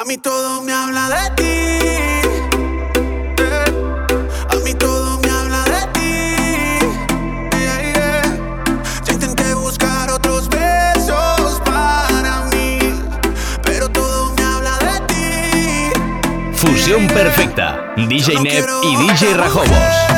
A mí todo me habla de ti. A mí todo me habla de ti. Ya intenté buscar otros besos para mí, pero todo me habla de ti. Fusión perfecta. DJ Neb y DJ Rajobos.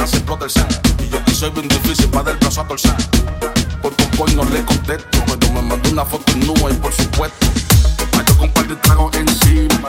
Y yo que soy bien difícil para dar el brazo a torcer. Por compoy no le contesto, pero me mandó una foto nua y por supuesto. Mayo con un par de tragos encima.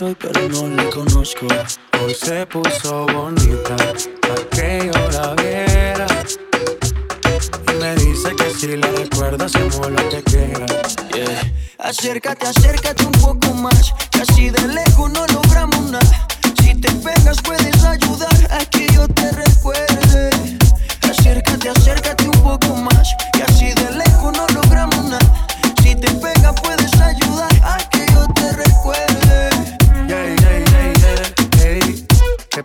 Soy, pero no la conozco. Hoy se puso bonita para que yo la viera. Y me dice que si la recuerda, hacemos lo que quiera. Yeah. Acércate, acércate un poco más. Así de lejos no logramos nada. Si te pegas, puedes ayudar a que yo te recuerde. Acércate, acércate un poco más. Así de lejos no logramos nada. Si te pegas, puedes ayudar a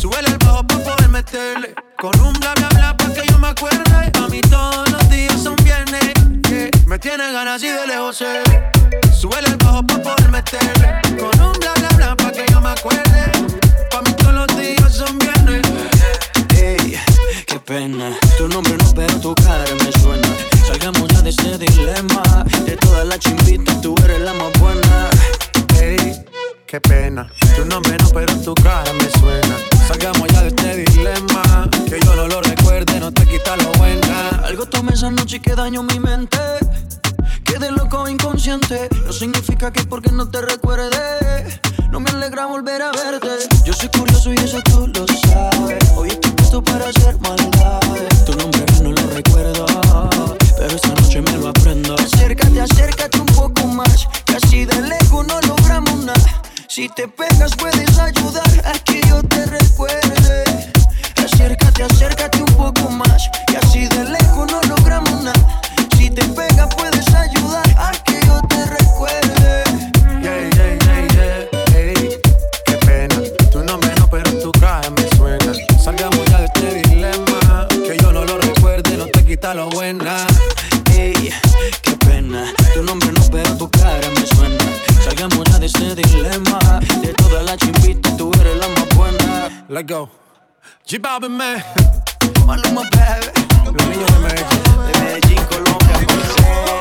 Súbele el bajo para poder meterle. Con un bla bla bla para que yo me acuerde. A mí todos los días son viernes. yeah. Me tiene ganas y de lejos sé. Súbele el bajo para poder meterle. Con un bla bla bla para que yo me acuerde. Pa' mí todos los días son viernes. Ey, qué pena. Tu nombre no, pero tu cara me suena. Salgamos ya de ese dilema. De toda la chimbita, tú eres la más buena. Ey, qué pena. Tu nombre no, pero tu cara me suena. Salgamos ya de este dilema. Que yo no lo recuerde, no te quita lo buena. Algo tomé esa noche y que daño mi mente. Quedé loco inconsciente. No significa que porque no te recuerde. No me alegra volver a verte. Yo soy curioso y eso tú lo sabes. Hoy estoy puesto para hacer maldades. Tu nombre no lo recuerdo. Pero esta noche me lo aprendo. Acércate, acércate un poco más. Si te pegas, puedes ayudar J Balvin, man. Maluma, baby. Los niños de. De Medellín, Colombia.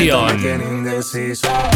In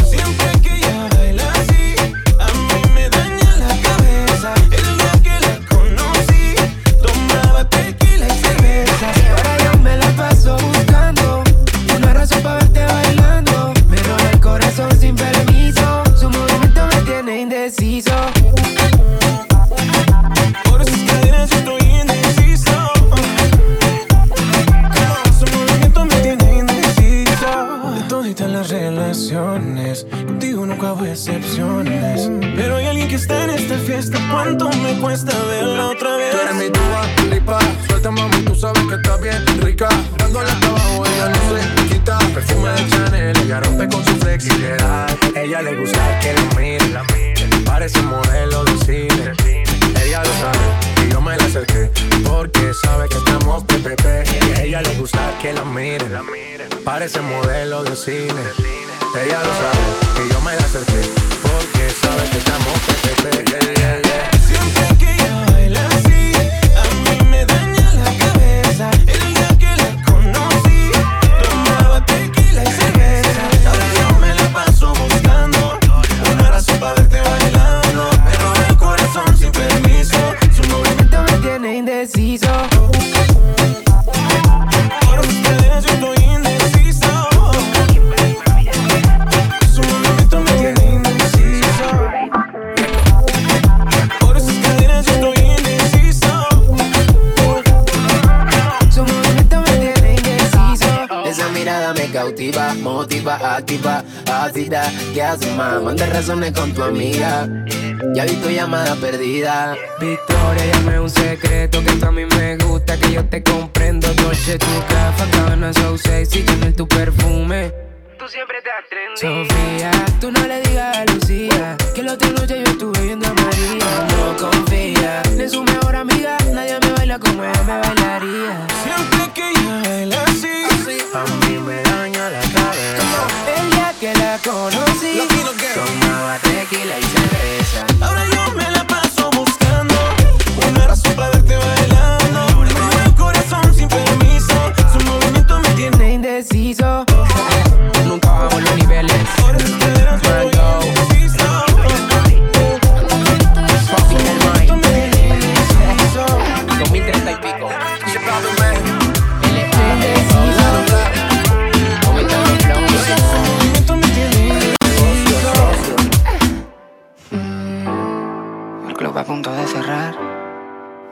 Ella le gusta que la mire. Parece modelo de cine. Ella lo sabe y yo me la acerqué. Porque sabe que estamos a ella le gusta que la mire. Parece modelo de cine. Ella lo sabe y yo me la acerqué. Porque sabe que estamos ella motiva, activa, ácida. ¿Qué haces, más? Manda razones con tu amiga. Ya vi tu llamada perdida. Victoria, llame un secreto que esto a mí me gusta, que yo te comprendo. Dolce, tu café, cabana, so sexy, Chanel, tu perfume. Tú siempre te. Sofía, tú no le digas a Lucía que la otra noche yo estuve viendo a María. No confía en su mejor amiga, nadie me baila como ella me bailaría. Siempre que ella baila así, A mí me daña la cabeza. El día que la conocí, Tomaba tequila y cerveza. ahora yo me la paso buscando una razón para verte bailando. El corazón sin permiso. Su movimiento me tiene indeciso. Club a punto de cerrar.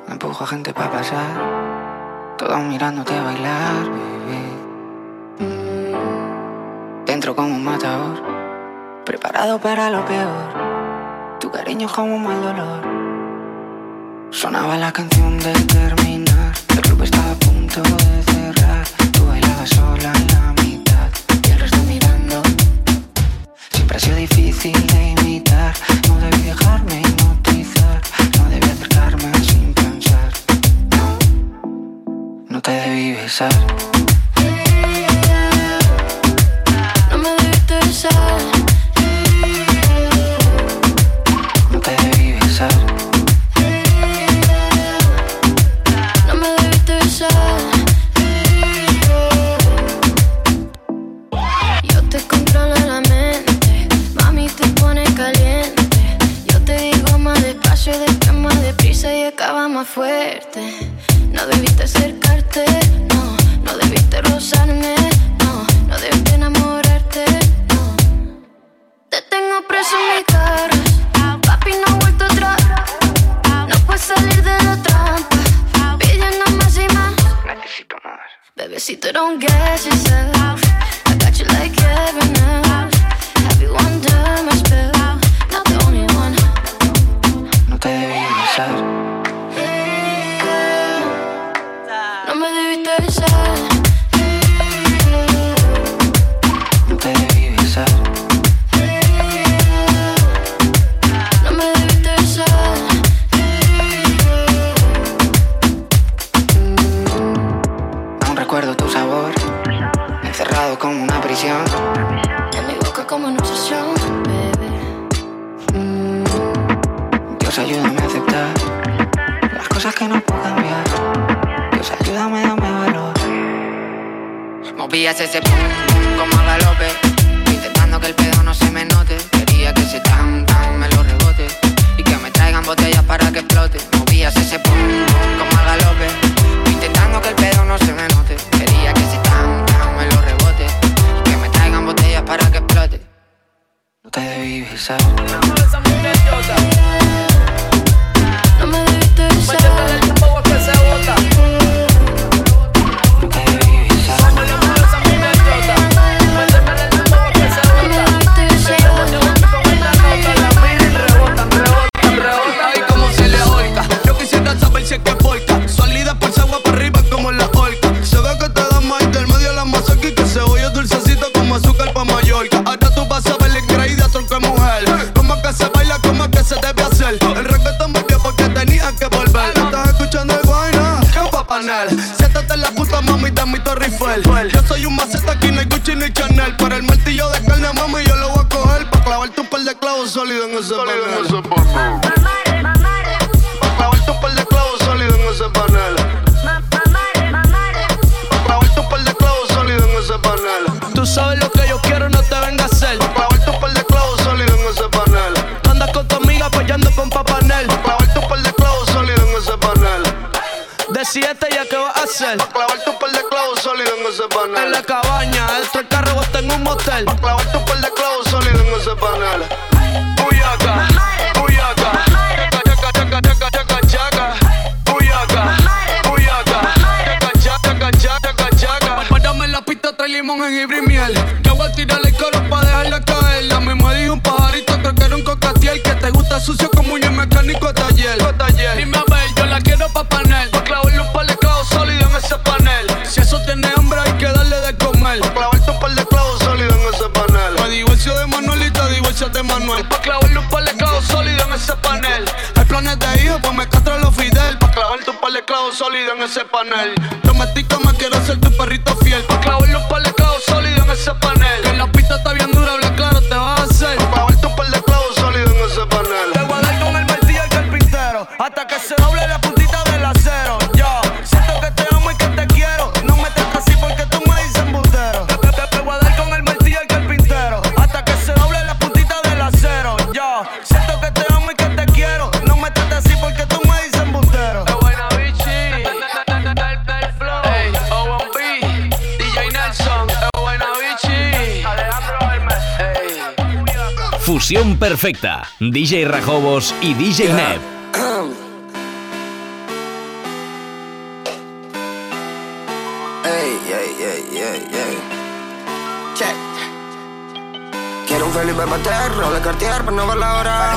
Me empujo a gente para pasar. Todos mirándote a bailar, bebé. Dentro como un matador. Preparado para lo peor. Tu cariño es como un mal dolor. Sonaba la canción de terminar. El club estaba a punto de cerrar. Tú bailabas sola en la mitad. Y el resto mirando. Siempre ha sido difícil de debí botellas para que explote. Movías ese pum como al galope. Intentando que el pedo no se me note. Quería que si tan, tan me lo rebote. Y que me traigan botellas para que explote. No te debí besar. Perfecta. DJ Rajobos y DJ yeah. Neb. Quiero un Felipe Pater, de Cartier, para no ver la hora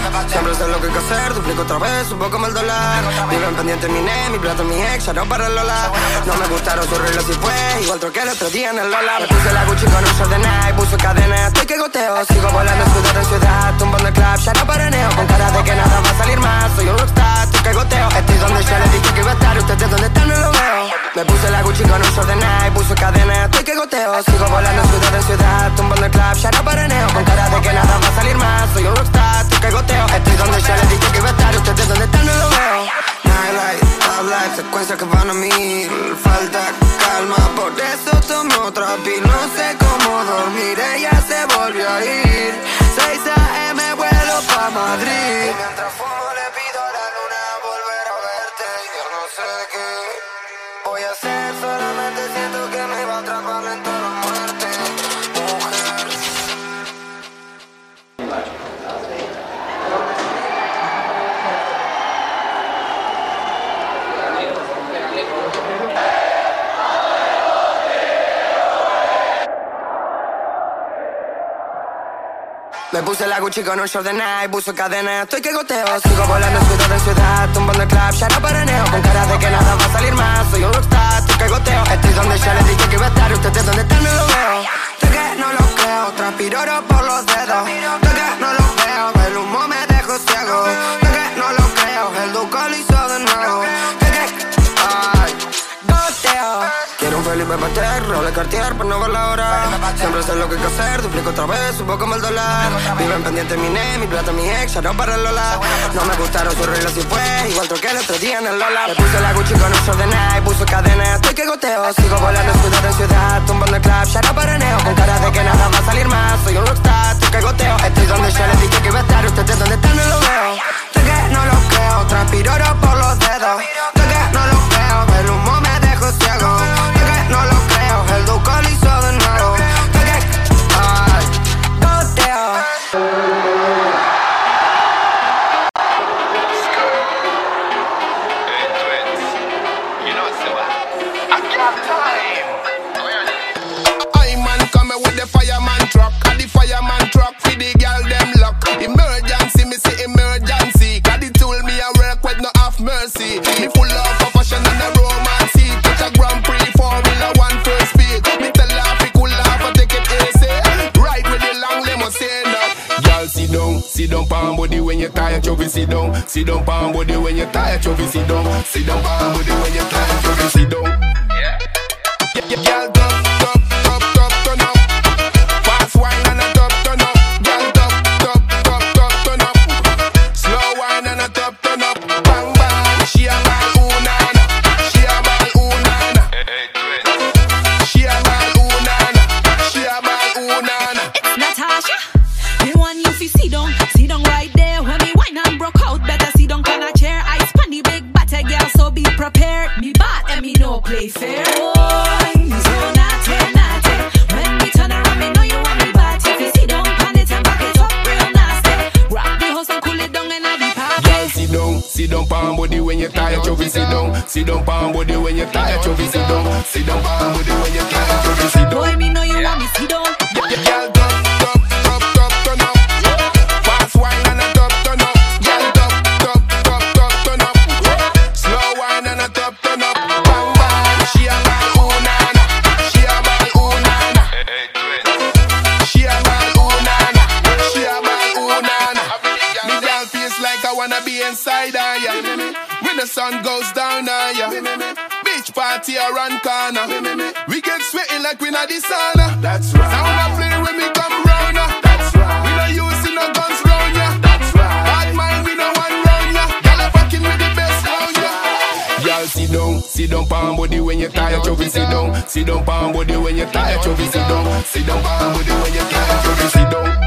sé lo que hay que hacer, duplico otra vez, subo como el dólar. Vivo en pendiente mi name, mi plato, mi ex, ya no para el Lola. No me gustaron sus relojes y fue igual troqué el otro día en el Lola. Me puse la Gucci con un short de Nike, puse cadena, estoy que goteo. Sigo volando sudor en ciudad, tumbando el club, ya no paraneo. Con cara de que nada va a salir más, soy un rockstar, tú que goteo. Estoy donde ya les dije que iba a estar, ustedes donde están no lo veo. Me puse la Gucci con un short de Nike, puse cadena, estoy que goteo. Sigo volando sudor en ciudad, tumbando el club, ya no paraneo. Con cara de que nada va a salir más, soy un rockstar, tú que goteo. Estoy donde ya le dije que iba a estar Ustedes dónde están, no lo veo. Nightlife, life, secuencias que van a mil. Falta calma, por eso tomo otra pil No sé cómo dormir, ella se volvió a ir. 6 a.m. vuelo pa' Madrid. Puse la Gucci con un short de Nike, puso cadena, estoy que goteo. Sigo volando ciudad en ciudad, tumbando el club, ya no paraneo. Con cara de que nada va a salir más, soy un rockstar, Para no ver la hora. Siempre sé lo que hay que hacer, duplico otra vez, subo como el dólar. Viven pendiente mi ne, mi plata, mi ex, ya no para el Lola. No me gustaron sus reglas y fue igual troqué el otro día en el Lola. Le puse la Gucci con un short de Nike, puso cadena, estoy que goteo. Sigo volando ciudad en ciudad, tumbando el club, ya no paraneo. Con cara de que nada va a salir más, soy un rockstar, estoy que goteo. Estoy donde ya les dije que iba a estar, ustedes donde están no lo veo. De que no lo creo, transpiro oro por los dedos. De que no lo creo, el humo. localizado. Palm body when you're tired, chubby, sit down. Sit down, palm body when you're tired, chubby, sit down. Sit down, palm body when you're tired, chubby, sit down. Sit down, palm body when you're tired, chubby. Sit down, sit down, palm body when you're tired, chubby. Sit down. Boy, me know you want me. Sit down. Sun goes down uh, on ya. Beach party around corner. We get sweaty like we not the sauna. That's right. Sound a play when we come round ya. That's right. We not using no guns round ya. That's right. Bad mind we no one round ya. Y'all are fucking with the best round ya. Y'all sit down, sit down, palm body when you're tired, chubby, sit down. Sit down, palm body when you're tired, chubby, sit down. Sit down, palm body when you're tired, chubby, sit down.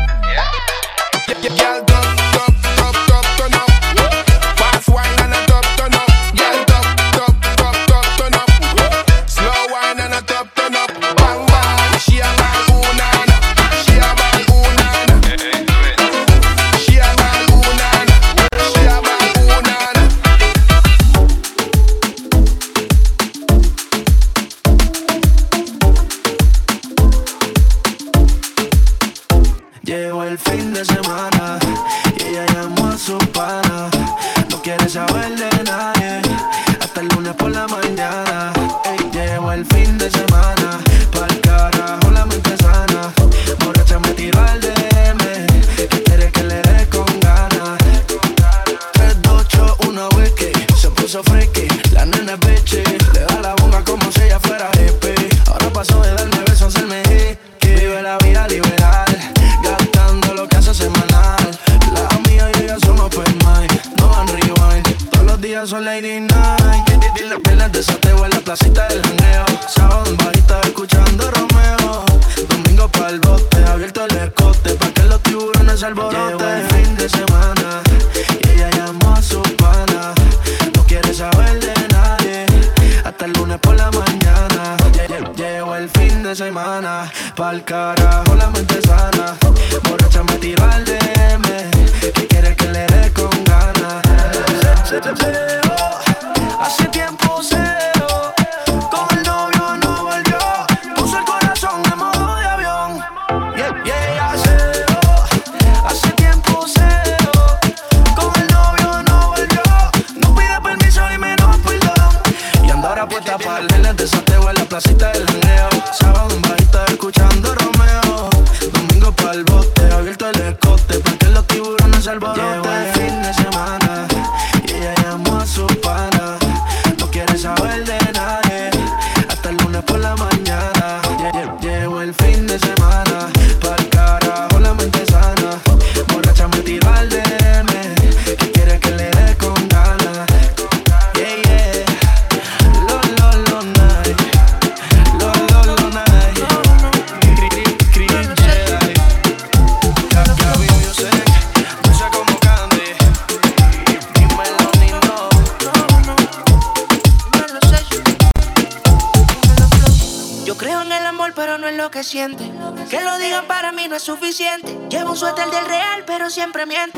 Al cara siempre miente.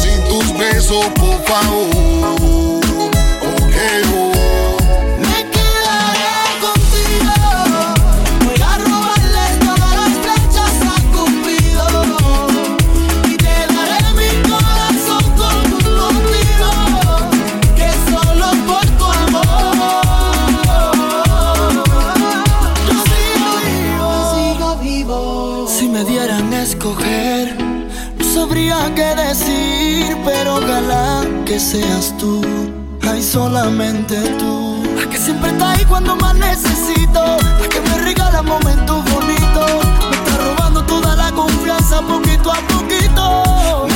besos, por favor. Que seas tú, ay solamente tú. La que siempre está ahí cuando más necesito, la que me regala momentos bonitos, me está robando toda la confianza poquito a poquito.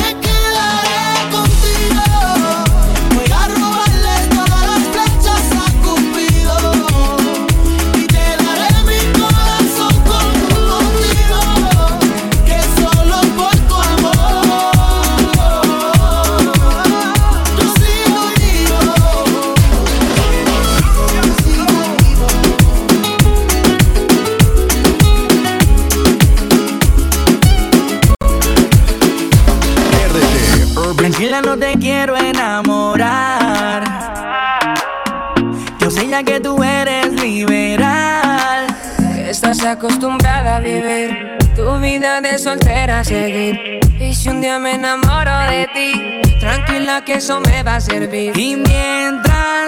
Acostumbrada a vivir tu vida de soltera seguir. Y si un día me enamoro de ti, tranquila que eso me va a servir. Y mientras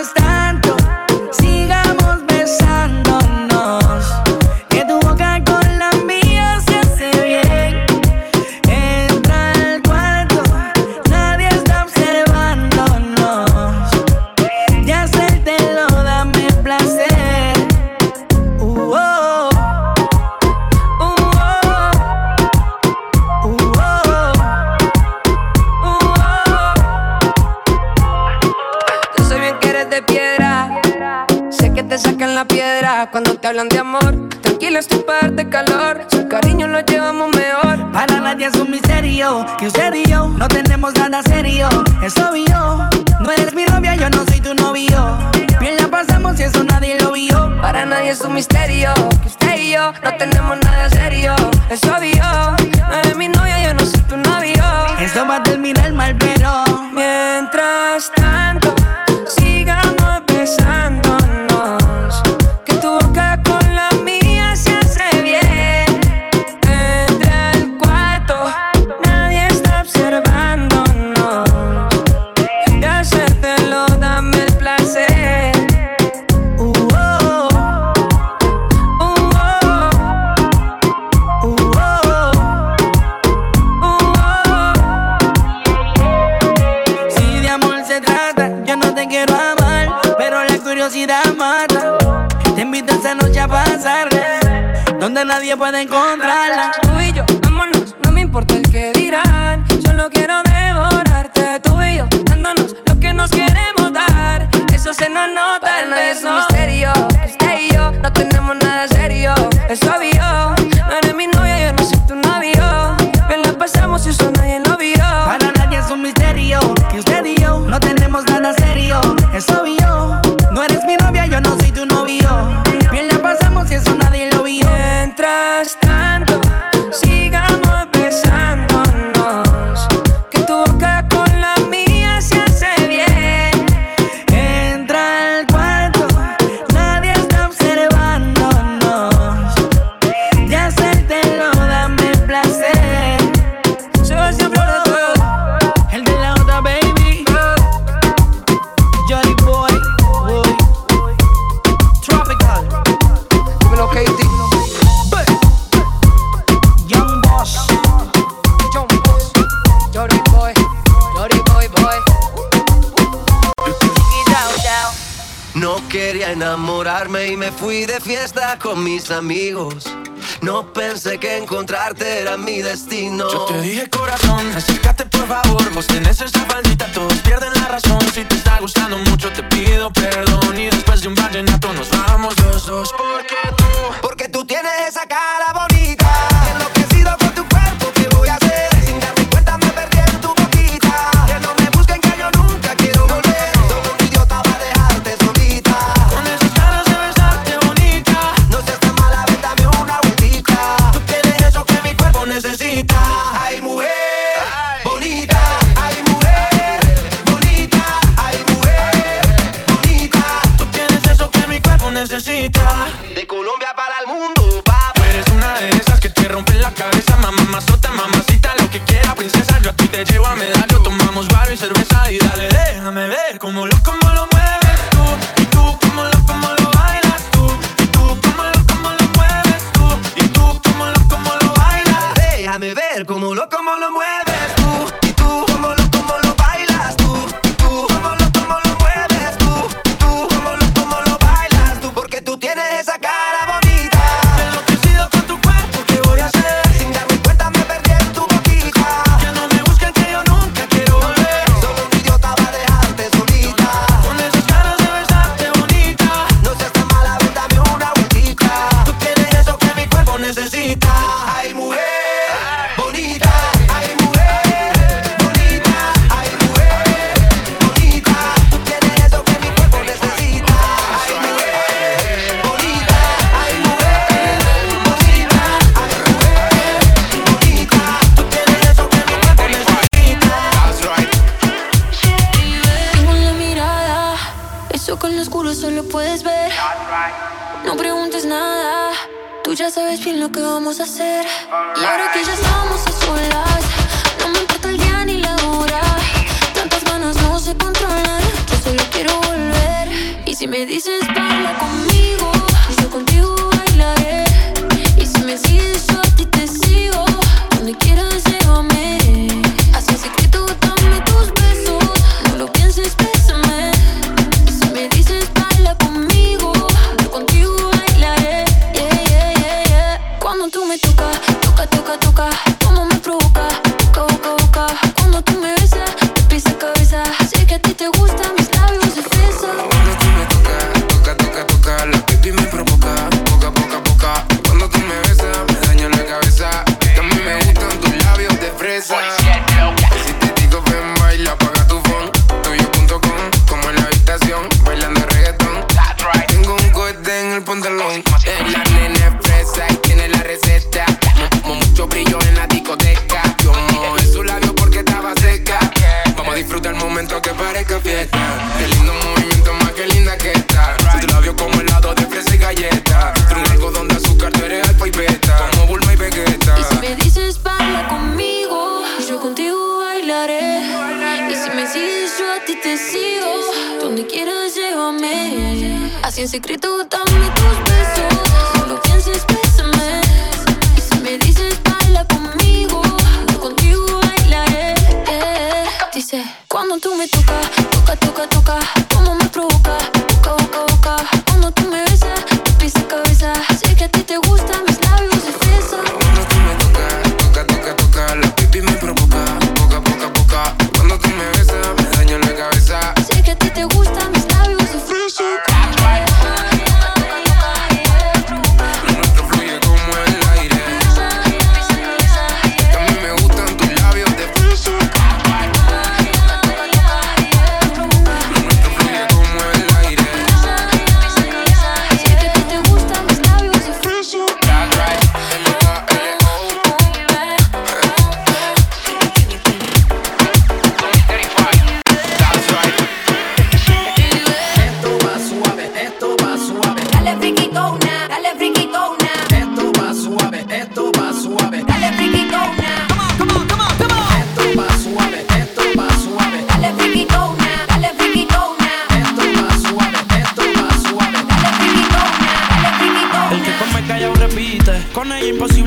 hablan de amor. Tranquila, estoy para darte calor. Su cariño lo llevamos mejor. Para nadie es un misterio que usted y yo no tenemos nada serio. Es obvio, no eres mi novia, yo no soy tu novio. Bien la pasamos y eso nadie lo vio. Para nadie es un misterio que usted y yo no tenemos nada serio. Es obvio, nadie puede encontrar. amigos. No pensé que encontrarte era mi destino. Yo te dije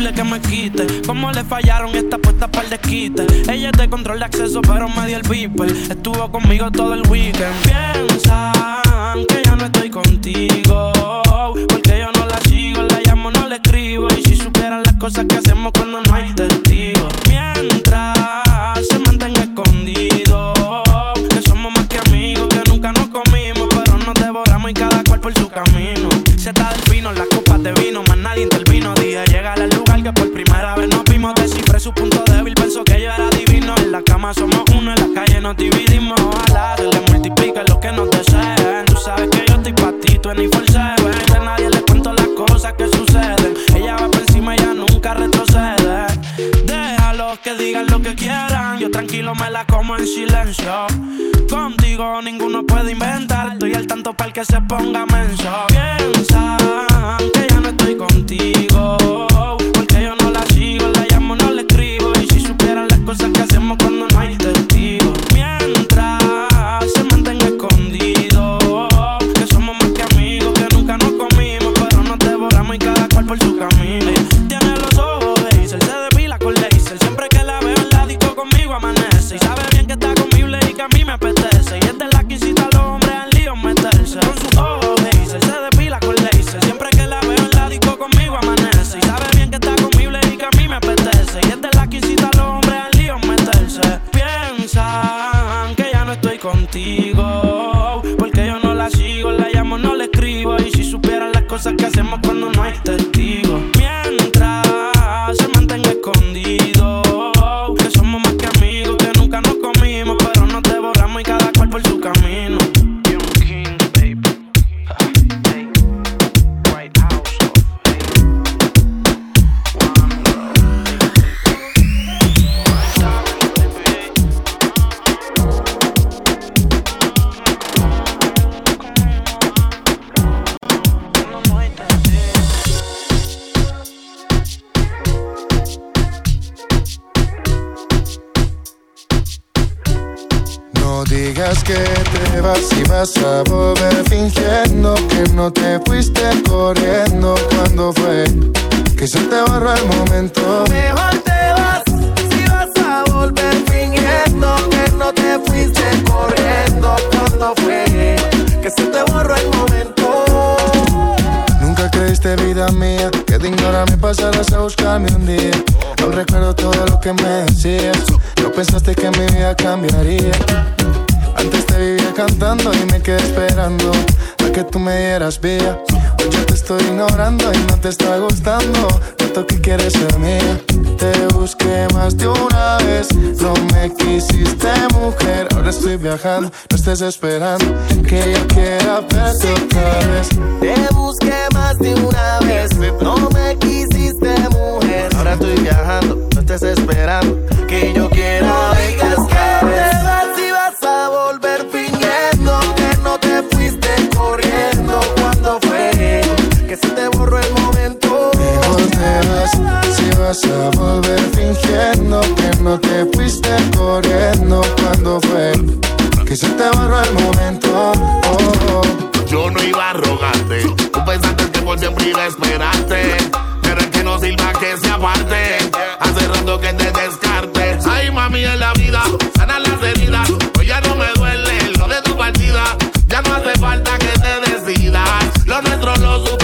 que me quite. Como le fallaron esta puesta para el desquite. Ella es de control de acceso, pero me dio el beeper. Estuvo conmigo todo el weekend. Piensan que ya no estoy contigo. Porque yo no la sigo, la llamo, no le escribo. Y si supieran las cosas que hacemos cuando no hay nos dividimos. Ojalá se le multiplique lo que nos deseen. Tú sabes que yo estoy pa' ti, 24-7. Que a nadie le cuento las cosas que suceden. Ella va por encima, ella nunca retrocede. Déjalos que digan lo que quieran. Yo tranquilo me la como en silencio. Contigo ninguno puede inventar. Estoy al tanto para el que se ponga menso. Piensan digas que te vas y vas a volver fingiendo que no te fuiste corriendo cuando fue que se te borró el momento. Mejor te vas si vas a volver fingiendo que no te fuiste corriendo cuando fue que se te borró el momento. Nunca creíste vida mía que de ignorarme pasarás a buscarme un día. No recuerdo todo lo que me decías. No pensaste que mi vida cambiaría. Antes te vivía cantando y me quedé esperando a que tú me dieras vida. Hoy yo te estoy ignorando y no te está gustando. Tanto que quieres ser mía. Te busqué más de una vez. No me quisiste, mujer. Ahora estoy viajando. No estés esperando que yo quiera verte otra vez. Te busqué más de una vez, no me quisiste mujer. Ahora estoy viajando, no estés esperando que yo quiera vengas que se te borró el momento. ¿Y volverás si vas a volver fingiendo que no te fuiste corriendo cuando fue que se te borró el momento. Oh. oh. Yo no iba a rogarte, tú pensaste que por siempre iba a esperarte, pero es que no sirva que se aparte, hace rato que te descarte. Ay mami en la vida, sana las heridas, hoy ya no me duele lo de tu partida, ya no hace falta que te decidas, lo nuestro lo supera.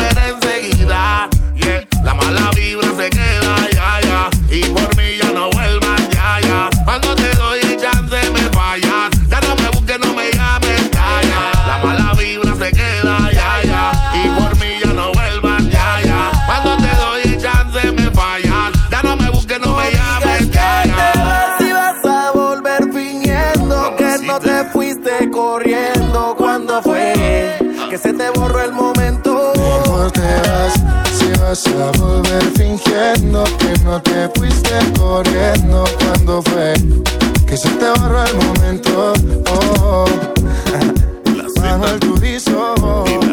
y por mí ya no vuelvas, ya, ya. Cuando te doy el chance me fallas, ya no me busques, no me llames, ya, ya. La mala vibra se queda, ya, ya. Y por mí ya no vuelvas, ya, ya. Cuando te doy el chance me fallas, ya no me busques, no, me llames, ya, ya. Te vas y vas a volver fingiendo que no te fuiste corriendo cuando fue que se te borró el momento. Mejor te vas vas a volver fingiendo que no te fuiste corriendo cuando fue que se te borró el momento. Oh, oh. oh. Bajo el.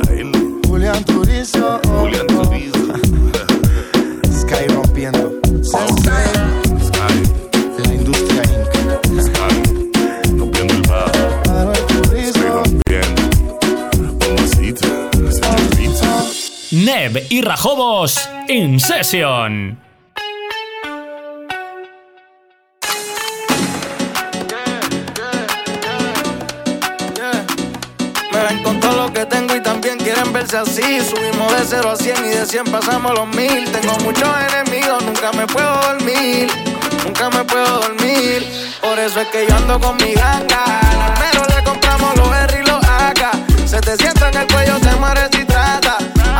y Rajobos in session. así. Subimos de 0 a 100 y de 100 pasamos los mil. Tengo muchos enemigos, nunca me puedo dormir. Nunca me puedo dormir. Por eso es que yo ando con mi ganga. Al mero le compramos los R y los AK. Se te sienta en el cuello, te mueres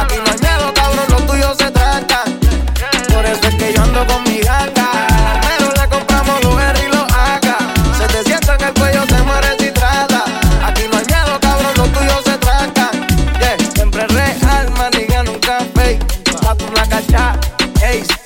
Aquí no hay miedo, cabrón, lo tuyo se trata. Por eso es que yo ando con mi gata. Pero le compramos mujer y lo haga. Se te sienta en el cuello, se muere si trata. Aquí no hay miedo, cabrón, lo tuyo se trata. Yeah. Siempre real, maniga, nunca fake. Haz una cacha, ace.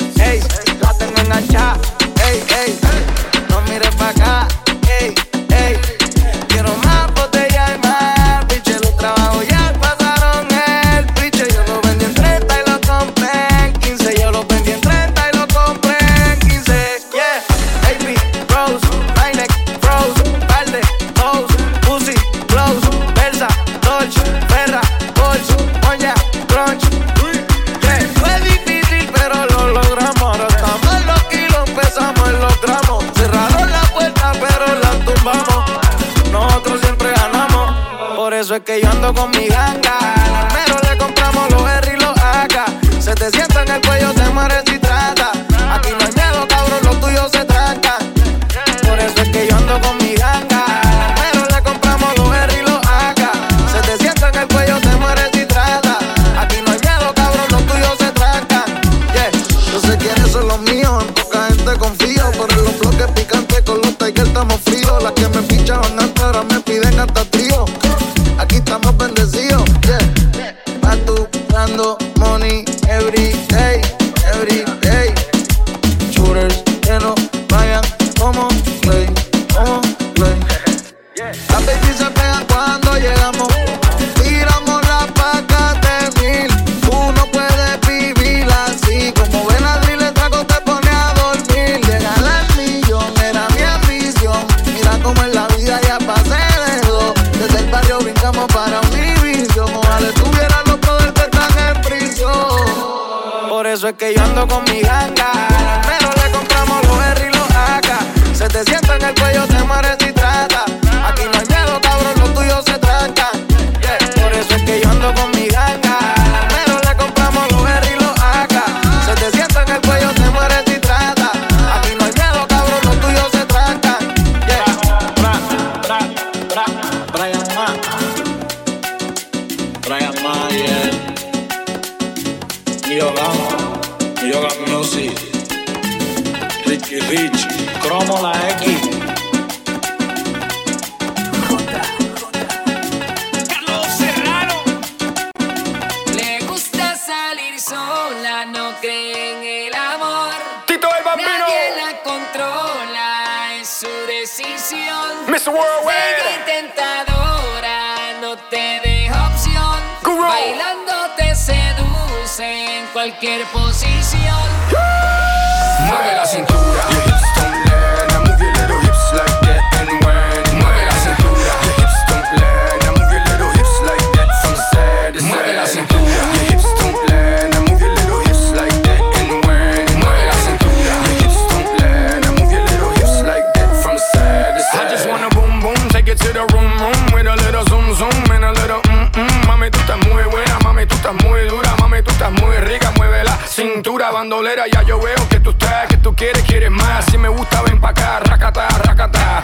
ya yo veo que tú estás, que tú quieres, quieres más. Si me gusta, ven pa' acá, racata, racata.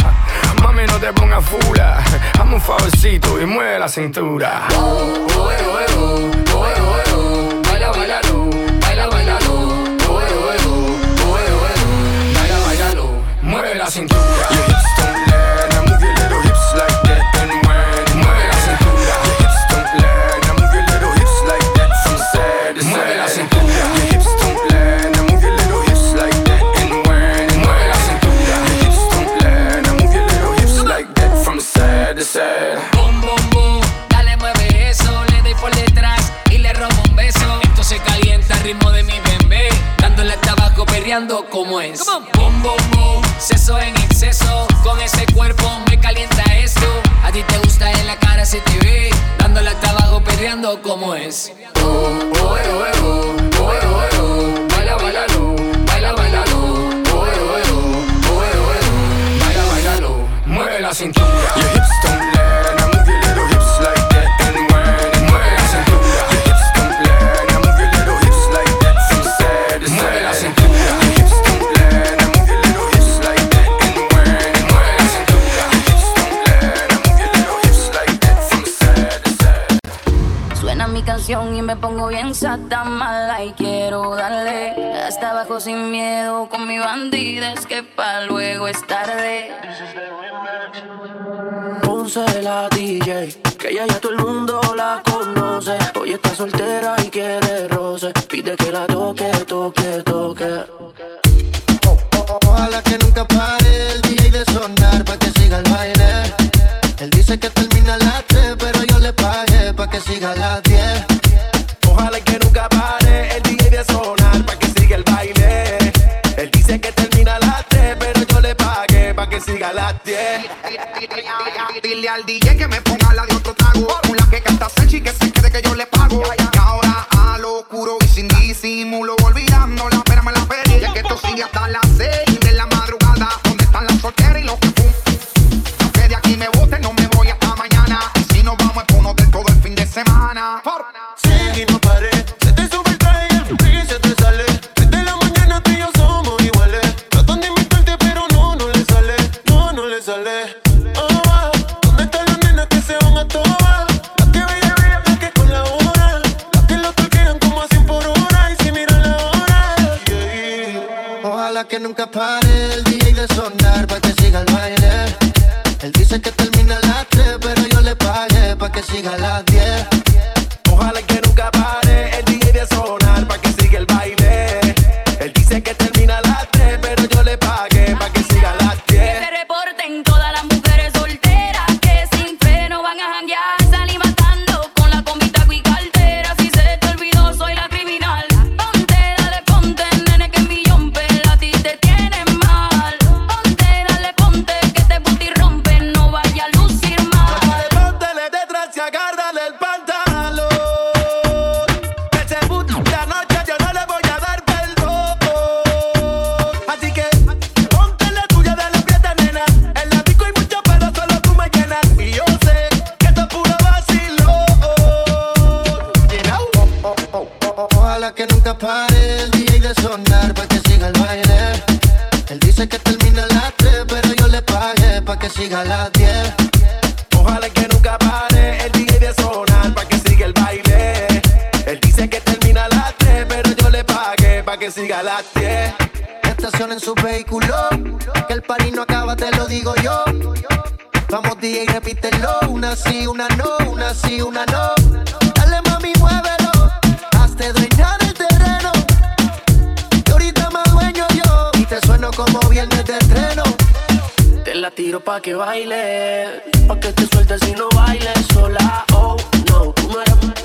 Mami, no te pongas fula, hazme un favorcito y mueve la cintura. Oh, oh, eh, oh, eh, oh. Me pongo bien sata mala y quiero darle hasta abajo sin miedo con mi bandida. Es que pa' luego es tarde. Ponce la DJ, que ya ya todo el mundo la conoce. Hoy está soltera y quiere roce. Pide que la toque, toque, toque. Ojalá que nunca pare el que siga la 10. Estacionen su vehículo, que el party no acaba, te lo digo yo. Vamos DJ, repítelo, una sí, una no, una sí, una no. Dale mami, muévelo, hazte dueña del terreno. Y ahorita más dueño yo, y te sueno como viernes de estreno. Te la tiro pa' que baile, pa' que te sueltes si no bailes sola, oh no, tú no eres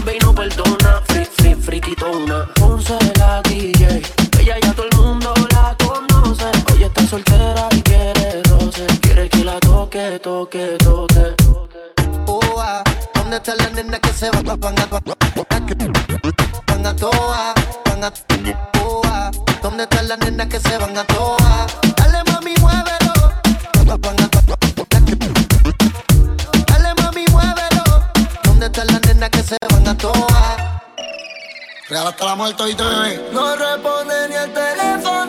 vuelve y no perdona. Free, free, friquitona. Ponce la DJ. Ella ya todo el mundo la conoce. Hoy está soltera y quiere roce. Quiere que la toque, toque, toque. Oh, ah. ¿Dónde está la nena que se va? A, a toa. Van a toa. ¿Dónde están las nenas que se van a toa? Dale Real hasta la muerte y No responde ni el teléfono.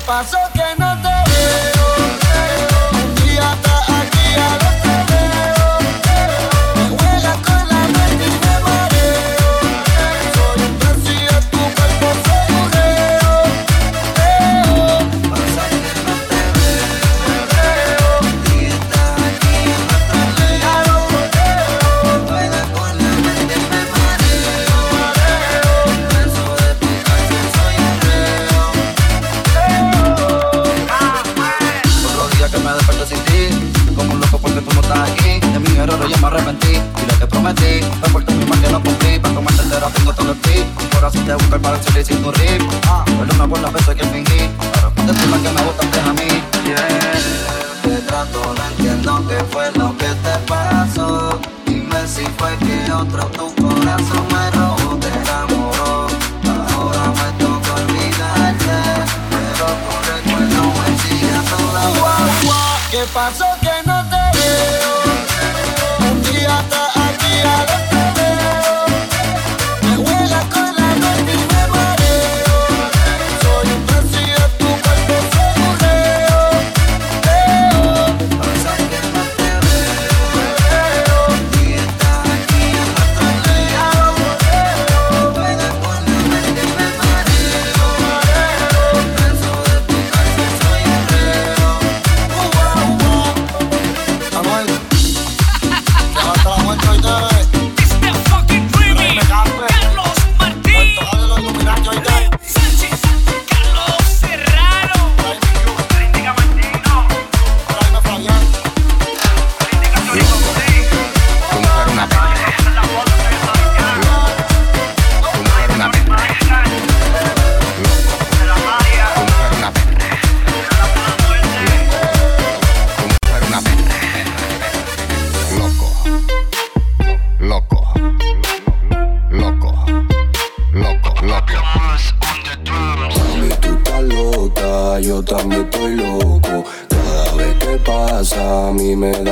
pasó?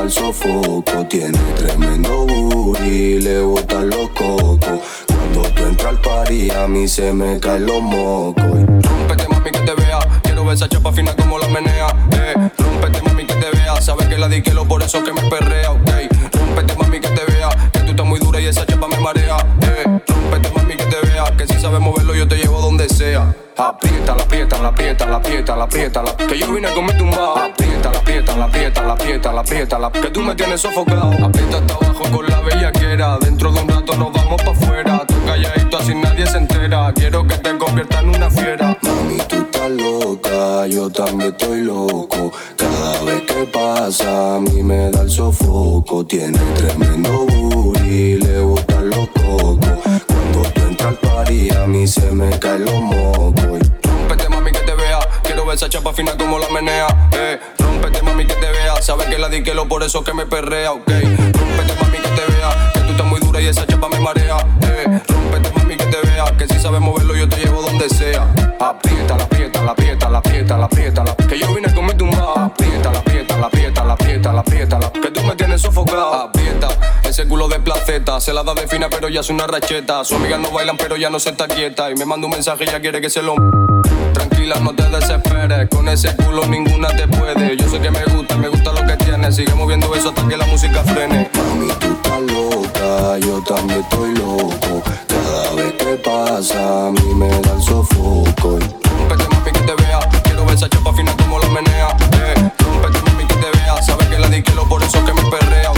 El sofoco. Tiene tremendo booty, le botan los cocos. Cuando tú entras al party, a mí se me caen los mocos. Rómpete, mami, que te vea. Quiero ver esa chapa fina como la menea. Eh, rómpete, mami, que te vea. Sabes que la di lo por eso que me perrea, ok. Rómpete, mami, que te vea. Que tú estás muy dura y esa chapa me marea. Eh, rómpete, mami, que te vea. Que si sabes moverlo, yo te llevo donde sea. Aprieta, la aprieta, la aprieta, la aprieta, la aprieta, Que yo vine con mi tumbado. Aprieta, la aprieta, la aprieta, la aprieta, la aprieta, Que tú me tienes sofocado. Aprieta hasta abajo con la bellaquera. Dentro de un rato nos vamos pa' afuera. Tú calladito así nadie se entera. Quiero que te conviertas en una fiera. Mami, tú estás loca, yo también estoy loco. Cada vez que pasa, a mí me da el sofoco. Tiene tremendo booty, le gustan los cocos. Party, a mí se me caen los mocos. Rómpete, mami, que te vea. Quiero ver esa chapa fina como la menea. Eh, rómpete, mami, que te vea. Sabes que la di por eso que me perrea, ok. Rómpete, mami, que te vea. Que tú estás muy dura y esa chapa me marea. Eh, rómpete, mami, que te vea. Que si sabes moverlo, yo te llevo donde sea. Aprieta, la aprieta, la aprieta, la aprieta, la aprieta, Que yo vine con mi tumbado. Aprieta, la la aprieta, la aprieta, la aprieta, Que tú me tienes sofocado. Aprieta, ese culo de placeta. Se la da de fina, pero ya es una racheta. Sus amigas no bailan, pero ya no se está quieta. Y me manda un mensaje, ya quiere que se lo. Tranquila, no te desesperes. Con ese culo ninguna te puede. Yo sé que me gusta, me gusta lo que tienes. Sigue moviendo eso hasta que la música frene. Mami, tú estás loca, yo también estoy loco. Cada vez que pasa, a mí me da el sofoco. Rómpete, mami, que te vea. Quiero ver esa chapa fina como la menea. Eh, rómpete, Sabes que di por eso que me perrea,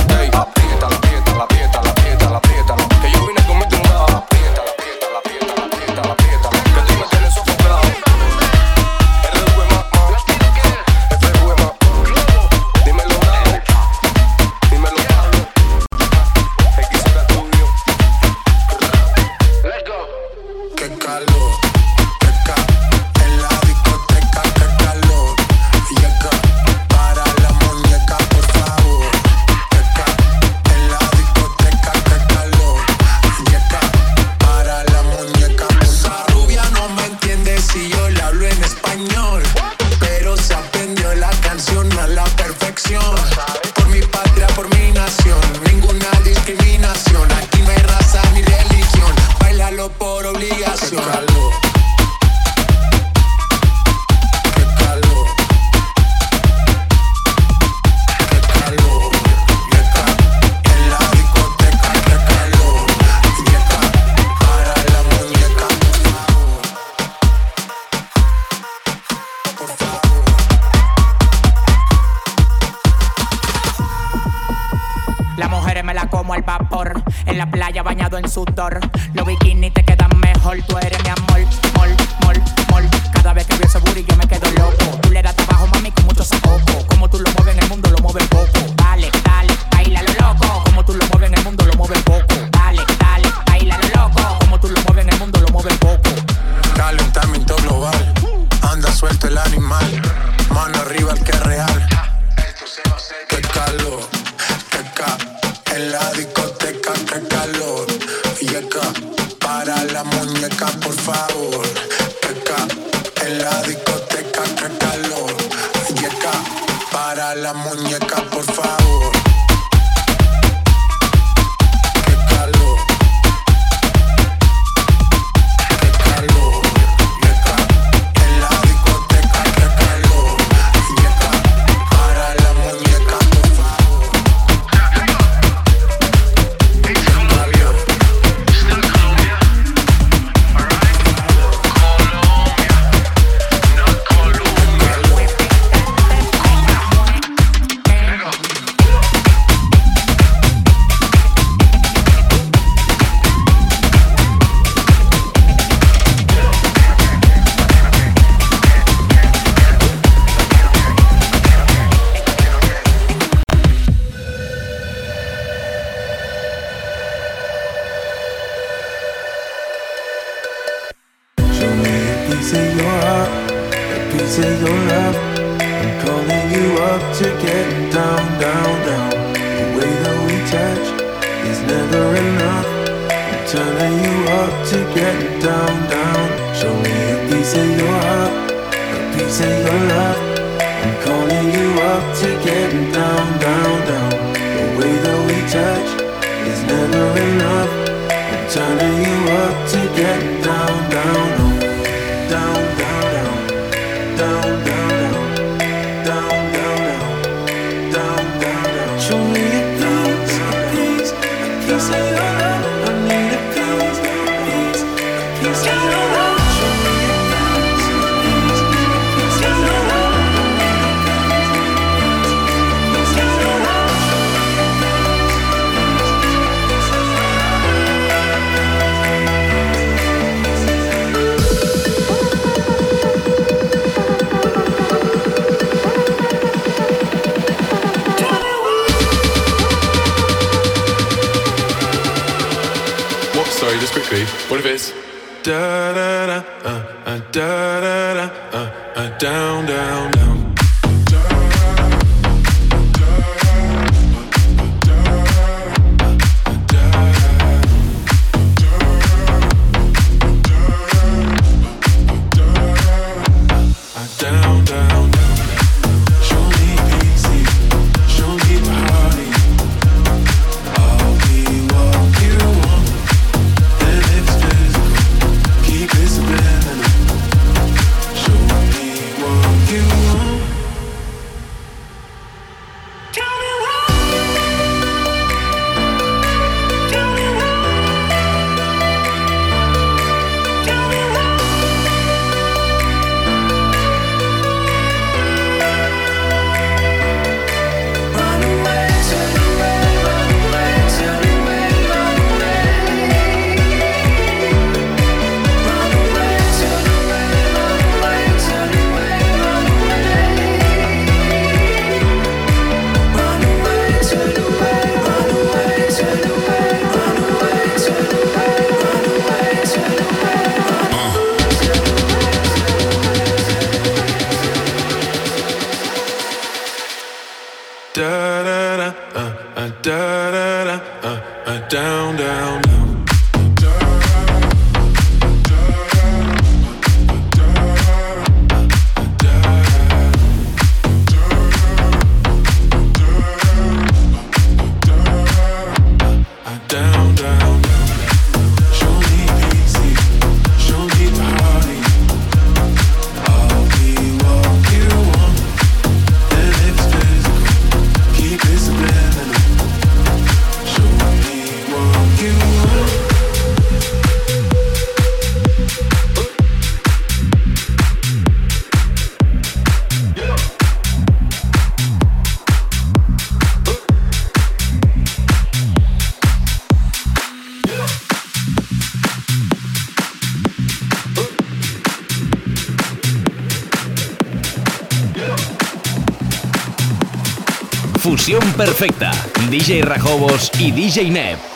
DJ Rajobos y DJ Nep.